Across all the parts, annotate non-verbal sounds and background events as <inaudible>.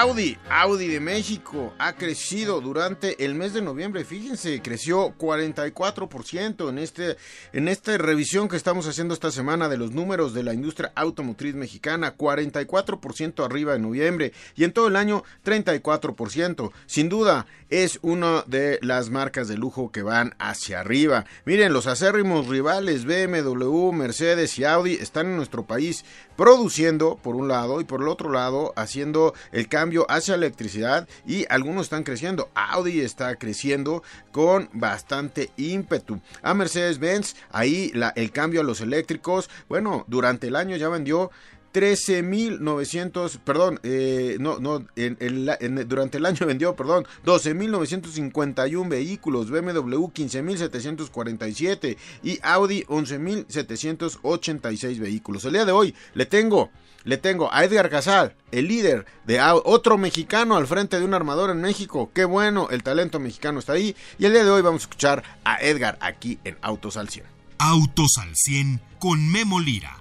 Audi, Audi de México ha crecido durante el mes de noviembre. Fíjense, creció 44% en este en esta revisión que estamos haciendo esta semana de los números de la industria automotriz mexicana, 44% arriba en noviembre y en todo el año 34%. Sin duda es una de las marcas de lujo que van hacia arriba. Miren, los acérrimos rivales BMW, Mercedes y Audi están en nuestro país produciendo por un lado y por el otro lado haciendo el cambio hacia electricidad y algunos están creciendo. Audi está creciendo con bastante ímpetu. A Mercedes-Benz, ahí el cambio a los eléctricos, bueno, durante el año ya vendió 13.900, perdón, eh, no, no, en, durante el año vendió, perdón, 12.951 vehículos, BMW 15.747 y Audi 11.786 vehículos. El día de hoy le tengo, le tengo a Edgar Casal, el líder de otro mexicano al frente de un armador en México. Qué bueno, el talento mexicano está ahí. Y el día de hoy vamos a escuchar a Edgar aquí en Autos al 100. Autos al 100 con Memo Lira.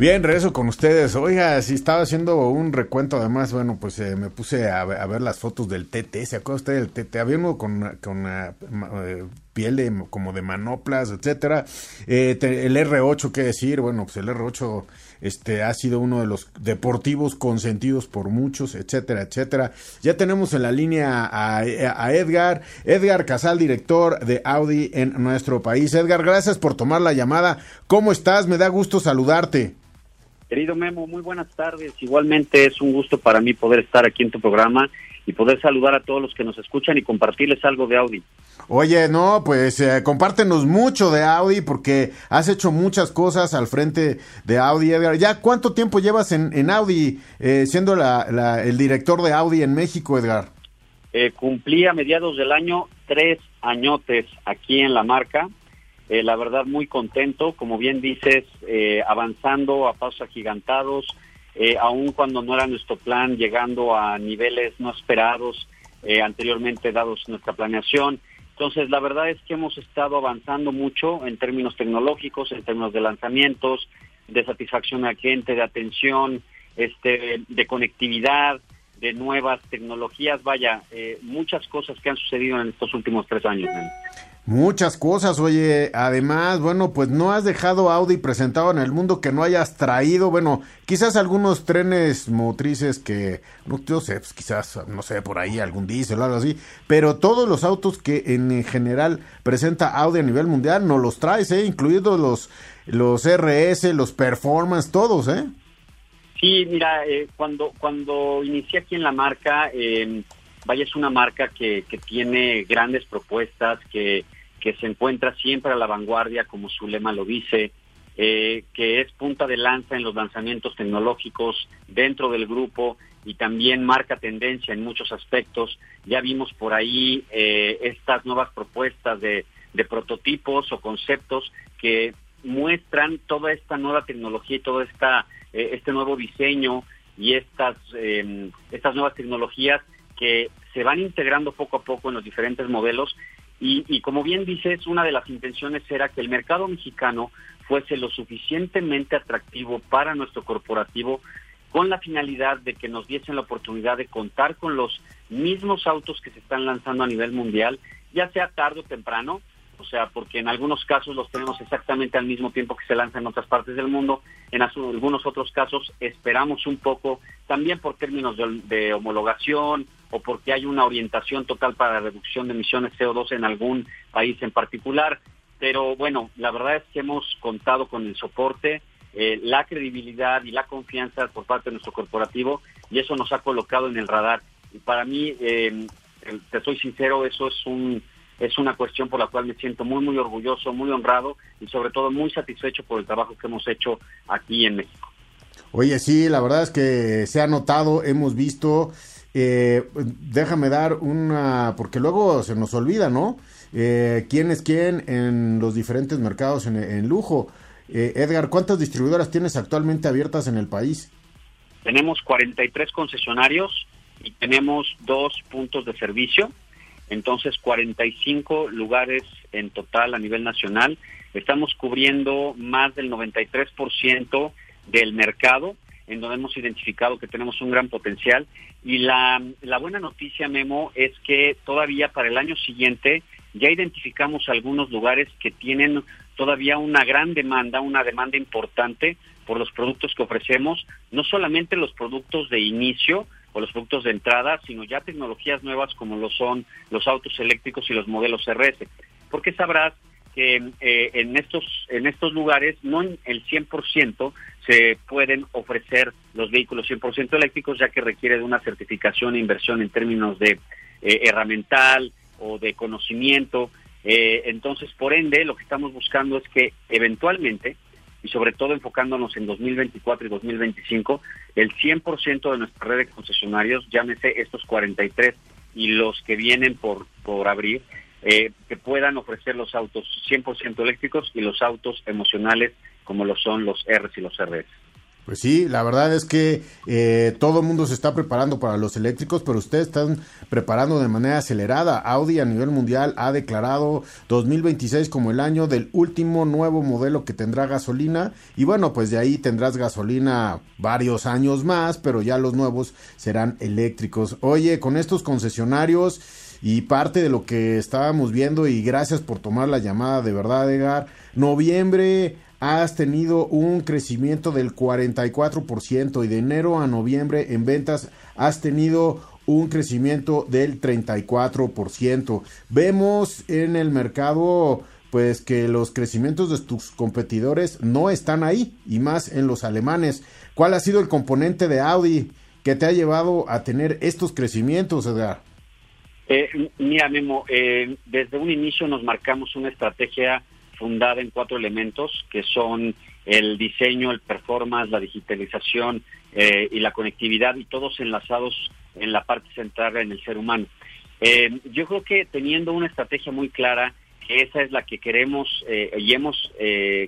Bien, regreso con ustedes. Oiga, si estaba haciendo un recuento, además, bueno, pues eh, me puse a, ver las fotos del TT. ¿Se acuerda usted del TT? Había con, con eh, piel de, como de manoplas, etcétera. Eh, el R8, ¿qué decir? Bueno, pues el R8 este, ha sido uno de los deportivos consentidos por muchos, etcétera, etcétera. Ya tenemos en la línea a Edgar, Edgar Casal, director de Audi en nuestro país. Edgar, gracias por tomar la llamada. ¿Cómo estás? Me da gusto saludarte. Querido Memo, muy buenas tardes. Igualmente es un gusto para mí poder estar aquí en tu programa y poder saludar a todos los que nos escuchan y compartirles algo de Audi. Oye, no, pues eh, compártenos mucho de Audi porque has hecho muchas cosas al frente de Audi, Edgar. ¿Ya cuánto tiempo llevas en, Audi eh, siendo el director de Audi en México, Edgar? Eh, cumplí a mediados del año tres añotes aquí en la marca eh, la verdad muy contento, como bien dices, eh, avanzando a pasos agigantados, eh, aun cuando no era nuestro plan, llegando a niveles no esperados anteriormente dados nuestra planeación. Entonces, la verdad es que hemos estado avanzando mucho en términos tecnológicos, en términos de lanzamientos, de satisfacción al cliente, de atención, este, de conectividad, de nuevas tecnologías. Vaya, muchas cosas que han sucedido en estos últimos tres años. Muchas cosas, oye, además, bueno, pues no has dejado Audi presentado en el mundo que no hayas traído, bueno, quizás algunos trenes motrices que, no sé, pues quizás, no sé, por ahí algún diésel o algo así, pero todos los autos que en general presenta Audi a nivel mundial no los traes, ¿eh? Incluidos los, los RS, los Performance, todos, ¿eh? Sí, mira, eh, cuando, cuando inicié aquí en la marca, eh, Vaya es una marca que, que tiene grandes propuestas, que, que se encuentra siempre a la vanguardia, como su lema lo dice, eh, que es punta de lanza en los lanzamientos tecnológicos dentro del grupo y también marca tendencia en muchos aspectos. Ya vimos por ahí eh, estas nuevas propuestas de, de prototipos o conceptos que muestran toda esta nueva tecnología y todo esta, eh, este nuevo diseño y estas, estas nuevas tecnologías que se van integrando poco a poco en los diferentes modelos y, como bien dices, una de las intenciones era que el mercado mexicano fuese lo suficientemente atractivo para nuestro corporativo con la finalidad de que nos diesen la oportunidad de contar con los mismos autos que se están lanzando a nivel mundial, ya sea tarde o temprano, o sea, porque en algunos casos los tenemos exactamente al mismo tiempo que se lanzan en otras partes del mundo, en algunos otros casos esperamos un poco, también por términos de, homologación o porque hay una orientación total para la reducción de emisiones CO2 en algún país en particular, pero bueno, la verdad es que hemos contado con el soporte, eh, la credibilidad y la confianza por parte de nuestro corporativo y eso nos ha colocado en el radar. Y para mí, eh, te soy sincero, eso es un es una cuestión por la cual me siento muy, muy orgulloso, muy honrado y sobre todo muy satisfecho por el trabajo que hemos hecho aquí en México. Oye, sí, la verdad es que se ha notado, hemos visto, eh, déjame dar una, porque luego se nos olvida, ¿no? Eh, ¿Quién es quién en los diferentes mercados en, lujo? Eh, Edgar, ¿cuántas distribuidoras tienes actualmente abiertas en el país? Tenemos 43 concesionarios y tenemos dos puntos de servicio, entonces 45 lugares en total a nivel nacional. Estamos cubriendo más del 93% del mercado, en donde hemos identificado que tenemos un gran potencial. Y la, la buena noticia, Memo, es que todavía para el año siguiente ya identificamos algunos lugares que tienen todavía una gran demanda, una demanda importante por los productos que ofrecemos, no solamente los productos de inicio o los productos de entrada, sino ya tecnologías nuevas como lo son los autos eléctricos y los modelos RS. Porque sabrás que eh, en estos en estos lugares no en el 100% se pueden ofrecer los vehículos 100% eléctricos ya que requiere de una certificación e inversión en términos de eh, herramental o de conocimiento eh, entonces por ende lo que estamos buscando es que eventualmente y sobre todo enfocándonos en 2024 y 2025 el 100% de nuestra red de concesionarios llámese estos 43 y los que vienen por por abrir eh, que puedan ofrecer los autos 100% eléctricos y los autos emocionales como lo son los Rs y los RS. Pues sí, la verdad es que eh, todo el mundo se está preparando para los eléctricos, pero ustedes están preparando de manera acelerada. Audi a nivel mundial ha declarado 2026 como el año del último nuevo modelo que tendrá gasolina y bueno, pues de ahí tendrás gasolina varios años más, pero ya los nuevos serán eléctricos. Oye, con estos concesionarios y parte de lo que estábamos viendo y gracias por tomar la llamada de verdad, Edgar. Noviembre has tenido un crecimiento del 44% y de enero a noviembre en ventas has tenido un crecimiento del 34%. Vemos en el mercado pues que los crecimientos de tus competidores no están ahí y más en los alemanes. ¿Cuál ha sido el componente de Audi que te ha llevado a tener estos crecimientos, Edgar? Eh, mira, Memo, eh, desde un inicio nos marcamos una estrategia fundada en cuatro elementos que son el diseño, el performance, la digitalización eh, y la conectividad y todos enlazados en la parte central en el ser humano. Eh, yo creo que teniendo una estrategia muy clara, que esa es la que queremos y hemos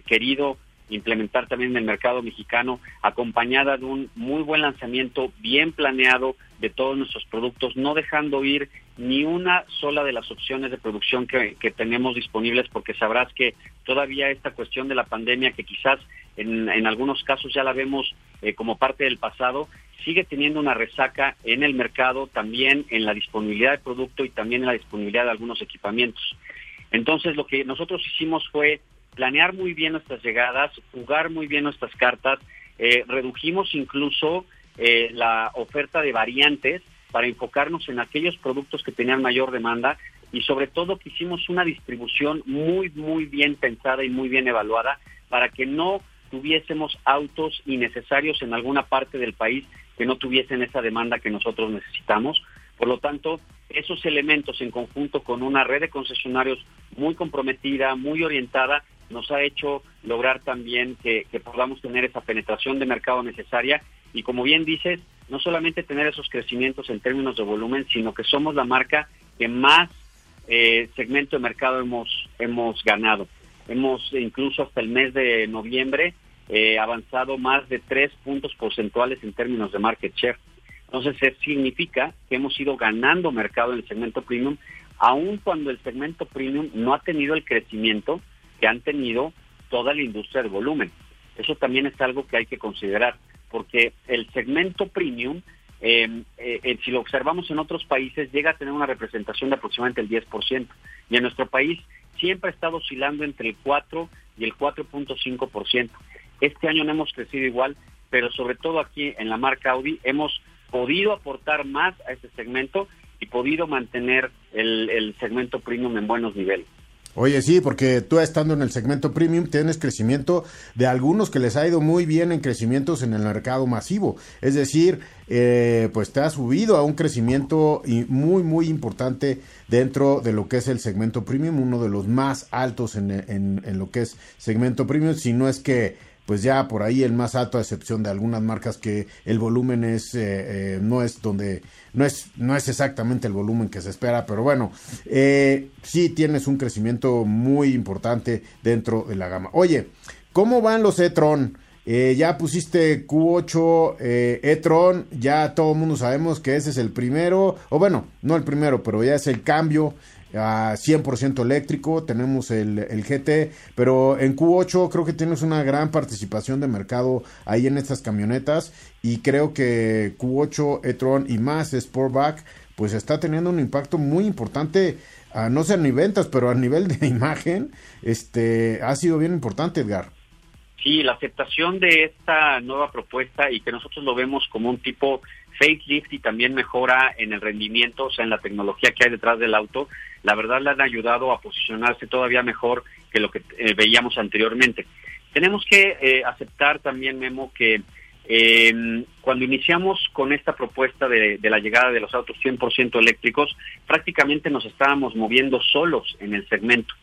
querido implementar también en el mercado mexicano, acompañada de un muy buen lanzamiento, bien planeado de todos nuestros productos, no dejando ir ni una sola de las opciones de producción que, tenemos disponibles, porque sabrás que todavía esta cuestión de la pandemia, que quizás en, en algunos casos ya la vemos eh, como parte del pasado, sigue teniendo una resaca en el mercado, también en la disponibilidad de producto y también en la disponibilidad de algunos equipamientos. Entonces, lo que nosotros hicimos fue planear muy bien nuestras llegadas, jugar muy bien nuestras cartas, eh, redujimos incluso eh, la oferta de variantes para enfocarnos en aquellos productos que tenían mayor demanda y sobre todo que hicimos una distribución muy, muy bien pensada y muy bien evaluada para que no tuviésemos autos innecesarios en alguna parte del país que no tuviesen esa demanda que nosotros necesitamos. Por lo tanto, esos elementos en conjunto con una red de concesionarios muy comprometida, muy orientada, nos ha hecho lograr también que, podamos tener esa penetración de mercado necesaria y como bien dices, no solamente tener esos crecimientos en términos de volumen, sino que somos la marca que más eh, segmento de mercado hemos, hemos ganado. Hemos incluso hasta el mes de noviembre eh, avanzado más de tres puntos porcentuales en términos de market share. Entonces, eso significa que hemos ido ganando mercado en el segmento premium, aun cuando el segmento premium no ha tenido el crecimiento que han tenido toda la industria de volumen. Eso también es algo que hay que considerar, porque el segmento premium, eh, eh, si lo observamos en otros países, llega a tener una representación de aproximadamente el 10%, y en nuestro país siempre ha estado oscilando entre el 4 y el 4.5%. Este año no hemos crecido igual, pero sobre todo aquí en la marca Audi hemos podido aportar más a ese segmento y podido mantener el segmento premium en buenos niveles. Oye, sí, porque tú estando en el segmento premium tienes crecimiento de algunos que les ha ido muy bien en crecimientos en el mercado masivo. Es decir, eh, pues te ha subido a un crecimiento muy, muy importante dentro de lo que es el segmento premium, uno de los más altos en, en lo que es segmento premium, si no es que pues ya por ahí el más alto a excepción de algunas marcas que el volumen es eh, eh, no es donde no es no es exactamente el volumen que se espera pero bueno eh, sí tienes un crecimiento muy importante dentro de la gama. Oye cómo van los e-tron ya pusiste Q8 e-tron ya todo el mundo sabemos que ese es el primero o bueno no el primero pero ya es el cambio a 100% eléctrico, tenemos el, el, GT, pero en Q8 creo que tienes una gran participación de mercado ahí en estas camionetas y creo que Q8 e-tron y más Sportback pues está teniendo un impacto muy importante, no sé ni ventas, pero a nivel de <laughs> imagen, este ha sido bien importante, Edgar. Sí, la aceptación de esta nueva propuesta y que nosotros lo vemos como un tipo facelift y también mejora en el rendimiento, o sea, en la tecnología que hay detrás del auto, la verdad le han ayudado a posicionarse todavía mejor que lo que eh, veíamos anteriormente. Tenemos que eh, aceptar también, Memo, que em, cuando iniciamos con esta propuesta de, de la llegada de los autos 100% eléctricos, prácticamente nos estábamos moviendo solos en el segmento.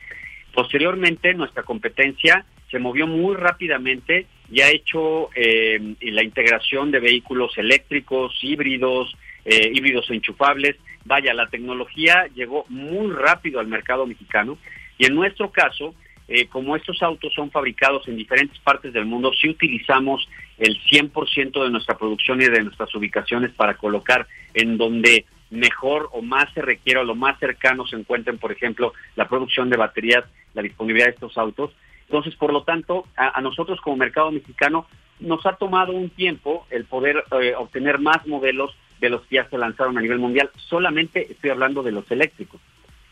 Posteriormente, nuestra competencia se movió muy rápidamente y ha hecho em, la integración de vehículos eléctricos, híbridos, eh, híbridos enchufables. Vaya, la tecnología llegó muy rápido al mercado mexicano y en nuestro caso, eh, como estos autos son fabricados en diferentes partes del mundo, sí utilizamos el 100% de nuestra producción y de nuestras ubicaciones para colocar en donde mejor o más se requiera lo más cercano se encuentren, por ejemplo, la producción de baterías, la disponibilidad de estos autos. Entonces, por lo tanto, a nosotros como mercado mexicano nos ha tomado un tiempo el poder eh, obtener más modelos de los que ya se lanzaron a nivel mundial. Solamente estoy hablando de los eléctricos.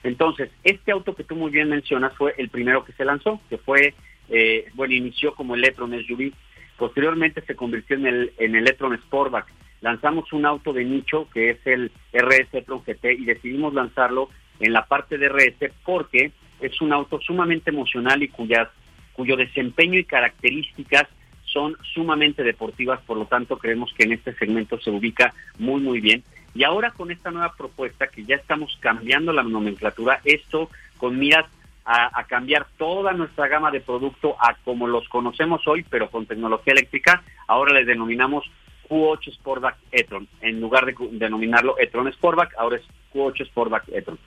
Entonces, este auto que tú muy bien mencionas fue el primero que se lanzó, que fue, eh, bueno, inició como el e-tron SUV. Posteriormente se convirtió en el, en el e-tron Sportback. Lanzamos un auto de nicho que es el RS e-tron GT y decidimos lanzarlo en la parte de RS porque es un auto sumamente emocional y cuyas, cuyo desempeño y características son sumamente deportivas, por lo tanto creemos que en este segmento se ubica muy muy bien. Y ahora con esta nueva propuesta que ya estamos cambiando la nomenclatura, esto con miras a, cambiar toda nuestra gama de producto a como los conocemos hoy, pero con tecnología eléctrica, ahora le denominamos Q8 Sportback e-tron. En lugar de denominarlo e-tron Sportback, ahora es Q8 Sportback e-tron.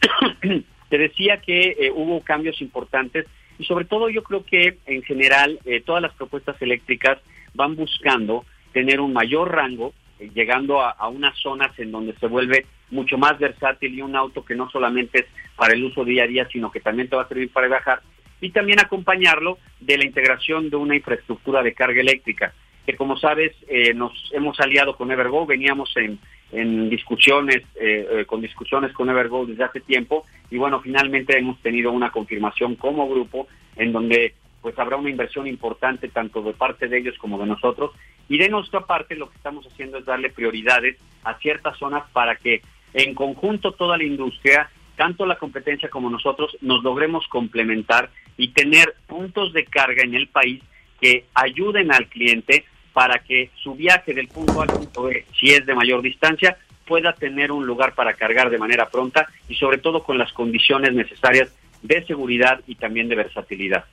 <coughs> Te decía que eh, hubo cambios importantes y sobre todo yo creo que en general eh, todas las propuestas eléctricas van buscando tener un mayor rango, eh, llegando a, unas zonas en donde se vuelve mucho más versátil y un auto que no solamente es para el uso día a día, sino que también te va a servir para viajar, y también acompañarlo de la integración de una infraestructura de carga eléctrica, que como sabes eh, nos hemos aliado con Evergo, veníamos en, en discusiones, eh, con discusiones con Evergo desde hace tiempo. Y bueno, finalmente hemos tenido una confirmación como grupo en donde pues habrá una inversión importante tanto de parte de ellos como de nosotros. Y de nuestra parte lo que estamos haciendo es darle prioridades a ciertas zonas para que en conjunto toda la industria, tanto la competencia como nosotros, nos logremos complementar y tener puntos de carga en el país que ayuden al cliente para que su viaje del punto A al punto B, si es de mayor distancia, pueda tener un lugar para cargar de manera pronta y sobre todo con las condiciones necesarias de seguridad y también de versatilidad.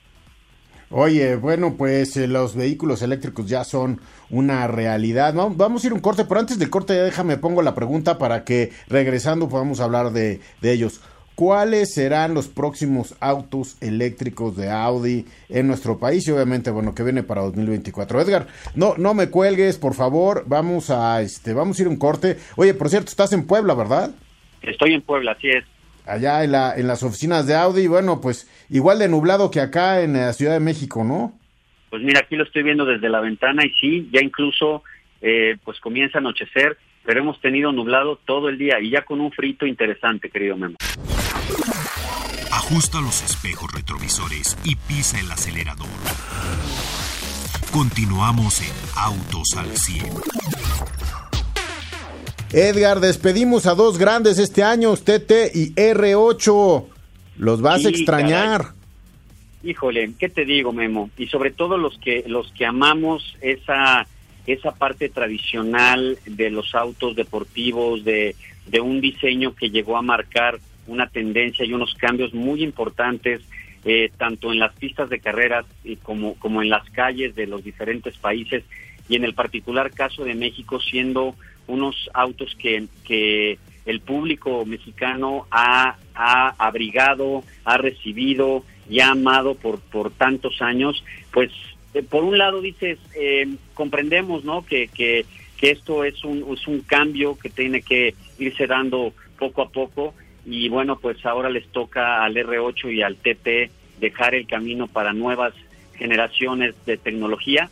Oye, bueno, pues eh, los vehículos eléctricos ya son una realidad. Vamos a ir un corte, pero antes del corte ya déjame pongo la pregunta para que regresando podamos hablar de, de ellos. ¿Cuáles serán los próximos autos eléctricos de Audi en nuestro país? Y obviamente, bueno, que viene para 2024. Edgar, no, no me cuelgues, por favor. Vamos a, este, vamos a ir un corte. Oye, por cierto, estás en Puebla, ¿verdad? Estoy en Puebla, así es. Allá en, la, en las oficinas de Audi, bueno, pues igual de nublado que acá en la Ciudad de México, ¿no? Pues mira, aquí lo estoy viendo desde la ventana y sí, ya incluso eh, pues comienza a anochecer, pero hemos tenido nublado todo el día y ya con un frito interesante, querido Memo. Ajusta los espejos retrovisores y pisa el acelerador. Continuamos en Autos al 100. Edgar, despedimos a dos grandes este año, TT y R8. Los vas a extrañar. Híjole, ¿qué te digo, Memo? Y sobre todo los que los que amamos esa esa parte tradicional de los autos deportivos, de, de un diseño que llegó a marcar una tendencia y unos cambios muy importantes, eh, tanto en las pistas de carreras y como, como en las calles de los diferentes países, y en el particular caso de México, siendo unos autos que, que el público mexicano ha, ha abrigado, ha recibido y ha amado por, por tantos años, pues eh, por un lado dices, eh, comprendemos ¿no? que, que, que esto es un, es un cambio que tiene que irse dando poco a poco y bueno, pues ahora les toca al R8 y al TT dejar el camino para nuevas generaciones de tecnología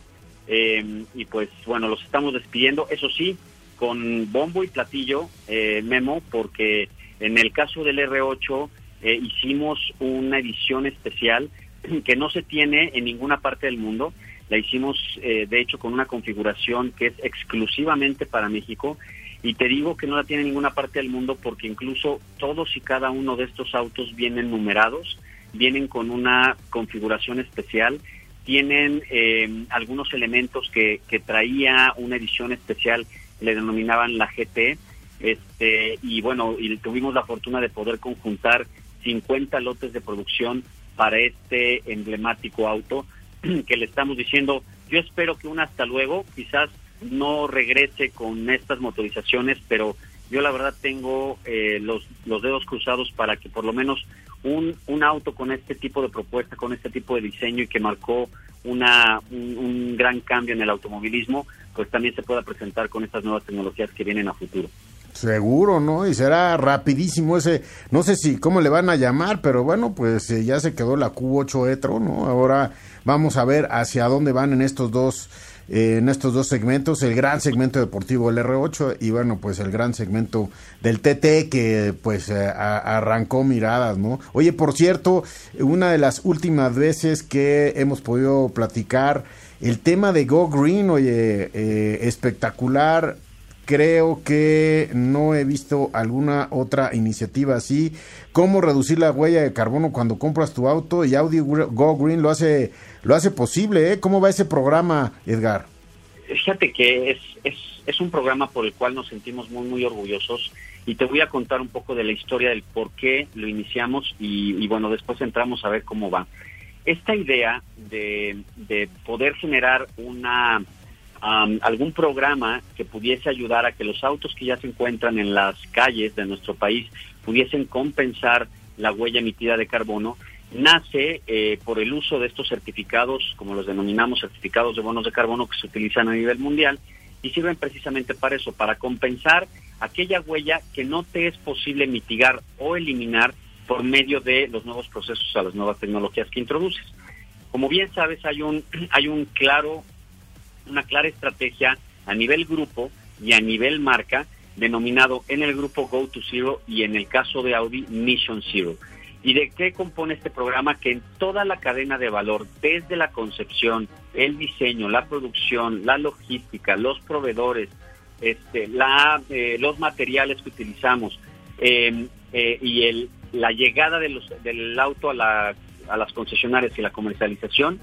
eh, y pues bueno, los estamos despidiendo, eso sí, con bombo y platillo, Memo, porque en el caso del R8 hicimos una edición especial <clears throat> que no se tiene en ninguna parte del mundo. La hicimos, eh, de hecho, con una configuración que es exclusivamente para México. Y te digo que no la tiene en ninguna parte del mundo porque incluso todos y cada uno de estos autos vienen numerados, vienen con una configuración especial, tienen eh, algunos elementos que, que traía una edición especial, le denominaban la GT, este, y bueno, y tuvimos la fortuna de poder conjuntar 50 lotes de producción para este emblemático auto <clears throat> que le estamos diciendo, yo espero que un hasta luego, quizás no regrese con estas motorizaciones, pero yo la verdad tengo eh, los, los dedos cruzados para que por lo menos un, un auto con este tipo de propuesta, con este tipo de diseño y que marcó una, un gran cambio en el automovilismo, pues también se pueda presentar con estas nuevas tecnologías que vienen a futuro. Seguro, ¿no? Y será rapidísimo ese, no sé si cómo le van a llamar, pero bueno, pues eh, ya se quedó la Q8 Etro, ¿no? Ahora vamos a ver hacia dónde van en estos dos eh, en estos dos segmentos, el gran segmento deportivo del R8 y bueno, pues el gran segmento del TT que pues eh, arrancó miradas, ¿no? Oye, por cierto, una de las últimas veces que hemos podido platicar el tema de Go Green, oye, espectacular, creo que no he visto alguna otra iniciativa así. ¿Cómo reducir la huella de carbono cuando compras tu auto? Y Audi Go Green lo hace, lo hace posible. ¿eh? ¿Cómo va ese programa, Edgar? Fíjate que es, es, es un programa por el cual nos sentimos muy, muy orgullosos. Y te voy a contar un poco de la historia del por qué lo iniciamos y, y bueno, después entramos a ver cómo va. Esta idea de, de poder generar una algún programa que pudiese ayudar a que los autos que ya se encuentran en las calles de nuestro país pudiesen compensar la huella emitida de carbono, nace eh, por el uso de estos certificados, como los denominamos certificados de bonos de carbono que se utilizan a nivel mundial y sirven precisamente para eso, para compensar aquella huella que no te es posible mitigar o eliminar por medio de los nuevos procesos a las nuevas tecnologías que introduces. Como bien sabes, hay un <clears throat> hay un claro una clara estrategia a nivel grupo y a nivel marca, denominado en el grupo Go to Zero y en el caso de Audi Mission Zero. ¿Y de qué compone este programa? Que en toda la cadena de valor, desde la concepción, el diseño, la producción, la logística, los proveedores, este, la, eh, los materiales que utilizamos em, eh, y el, la llegada de los, del auto a, la, a las concesionarias y la comercialización,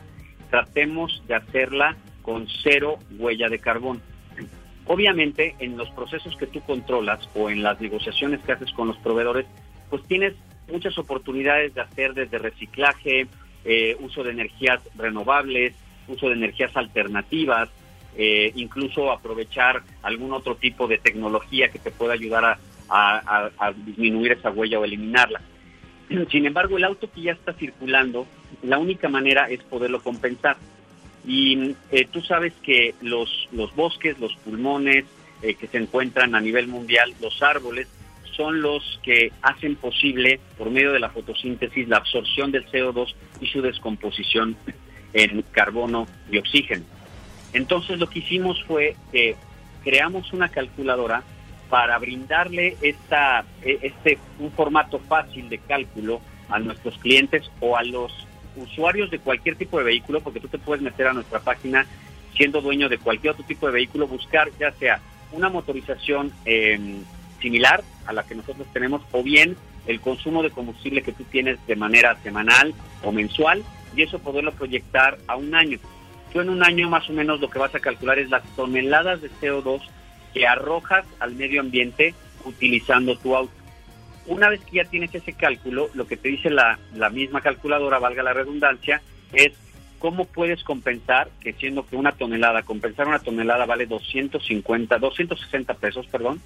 tratemos de hacerla con cero huella de carbón. Obviamente, en los procesos que tú controlas o en las negociaciones que haces con los proveedores, pues tienes muchas oportunidades de hacer desde reciclaje, eh, uso de energías renovables, uso de energías alternativas, eh, incluso aprovechar algún otro tipo de tecnología que te pueda ayudar a disminuir esa huella o eliminarla. Sin embargo, el auto que ya está circulando, la única manera es poderlo compensar. Y eh, tú sabes que los, los bosques, los pulmones eh, que se encuentran a nivel mundial, los árboles, son los que hacen posible, por medio de la fotosíntesis, la absorción del CO2 y su descomposición en carbono y oxígeno. Entonces lo que hicimos fue que creamos una calculadora para brindarle esta, e, este, un formato fácil de cálculo a nuestros clientes o a los usuarios de cualquier tipo de vehículo, porque tú te puedes meter a nuestra página siendo dueño de cualquier otro tipo de vehículo, buscar ya sea una motorización em, similar a la que nosotros tenemos o bien el consumo de combustible que tú tienes de manera semanal o mensual y eso poderlo proyectar a un año. Tú en un año más o menos lo que vas a calcular es las toneladas de CO2 que arrojas al medio ambiente utilizando tu auto. Una vez que ya tienes ese cálculo, lo que te dice la, la misma calculadora, valga la redundancia, es cómo puedes compensar, que siendo que una tonelada, compensar una tonelada vale 250, 260 pesos, perdón,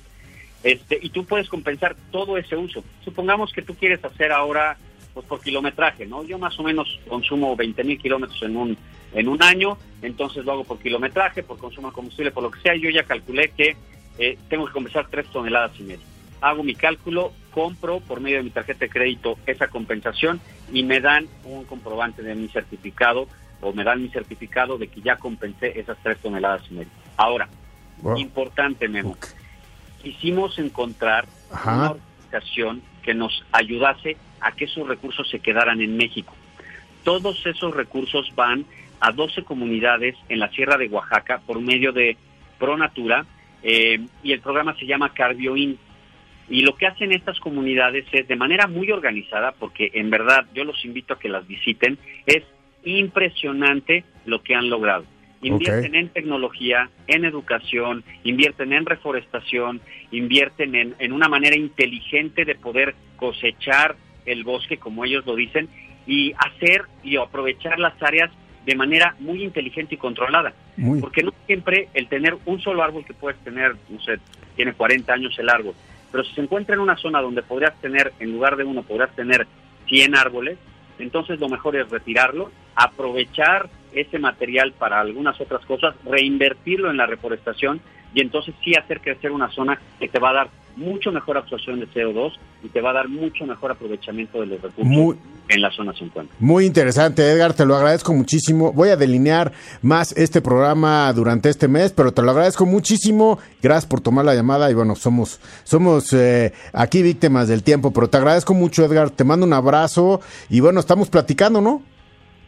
este, y tú puedes compensar todo ese uso. Supongamos que tú quieres hacer ahora, pues por kilometraje, ¿no? Yo más o menos consumo 20 mil kilómetros en un, en un año, entonces lo hago por kilometraje, por consumo de combustible, por lo que sea, yo ya calculé que eh, tengo que compensar 3 toneladas y media. Hago mi cálculo, compro por medio de mi tarjeta de crédito esa compensación y me dan un comprobante de mi certificado o me dan mi certificado de que ya compensé esas 3 toneladas y media. Ahora, importante, Memo, quisimos encontrar una organización que nos ayudase a que esos recursos se quedaran en México. Todos esos recursos van a 12 comunidades en la Sierra de Oaxaca por medio de ProNatura eh, y el programa se llama CardioIn. Y lo que hacen estas comunidades es de manera muy organizada, porque en verdad yo los invito a que las visiten, es impresionante lo que han logrado. Invierten en tecnología, en educación, invierten en reforestación, invierten en, en una manera inteligente de poder cosechar el bosque, como ellos lo dicen, y hacer y aprovechar las áreas de manera muy inteligente y controlada. Porque no siempre el tener un solo árbol que puedes tener, no sé, tiene 40 años el árbol, pero si se encuentra en una zona donde podrías tener, en lugar de uno, podrías tener 100 árboles, entonces lo mejor es retirarlo, aprovechar ese material para algunas otras cosas, reinvertirlo en la reforestación y entonces sí hacer crecer una zona que te va a dar mucho mejor absorción de CO2 y te va a dar mucho mejor aprovechamiento de los recursos en la zona 50. Muy interesante, Edgar, te lo agradezco muchísimo. Voy a delinear más este programa durante este mes, pero te lo agradezco muchísimo. Gracias por tomar la llamada y bueno, somos somos eh, aquí víctimas del tiempo, pero te agradezco mucho, Edgar. Te mando un abrazo y bueno, estamos platicando, ¿no?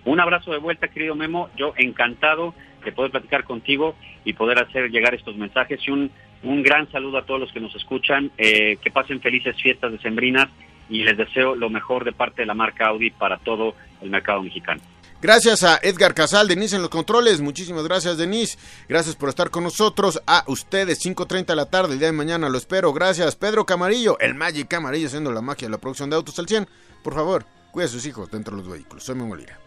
Un abrazo de vuelta, querido Memo. Yo encantado de poder platicar contigo y poder hacer llegar estos mensajes y un, un gran saludo a todos los que nos escuchan. Eh, que pasen felices fiestas decembrinas y les deseo lo mejor de parte de la marca Audi para todo el mercado mexicano. Gracias a Edgar Casal, Denise en los controles. Muchísimas gracias, Denise. Gracias por estar con nosotros. A ustedes, 5.30 de la tarde, el día de mañana lo espero. Gracias, Pedro Camarillo, el Magic Camarillo, haciendo la magia de la producción de autos al 100. Por favor, cuide a sus hijos dentro de los vehículos. Soy Mengolira.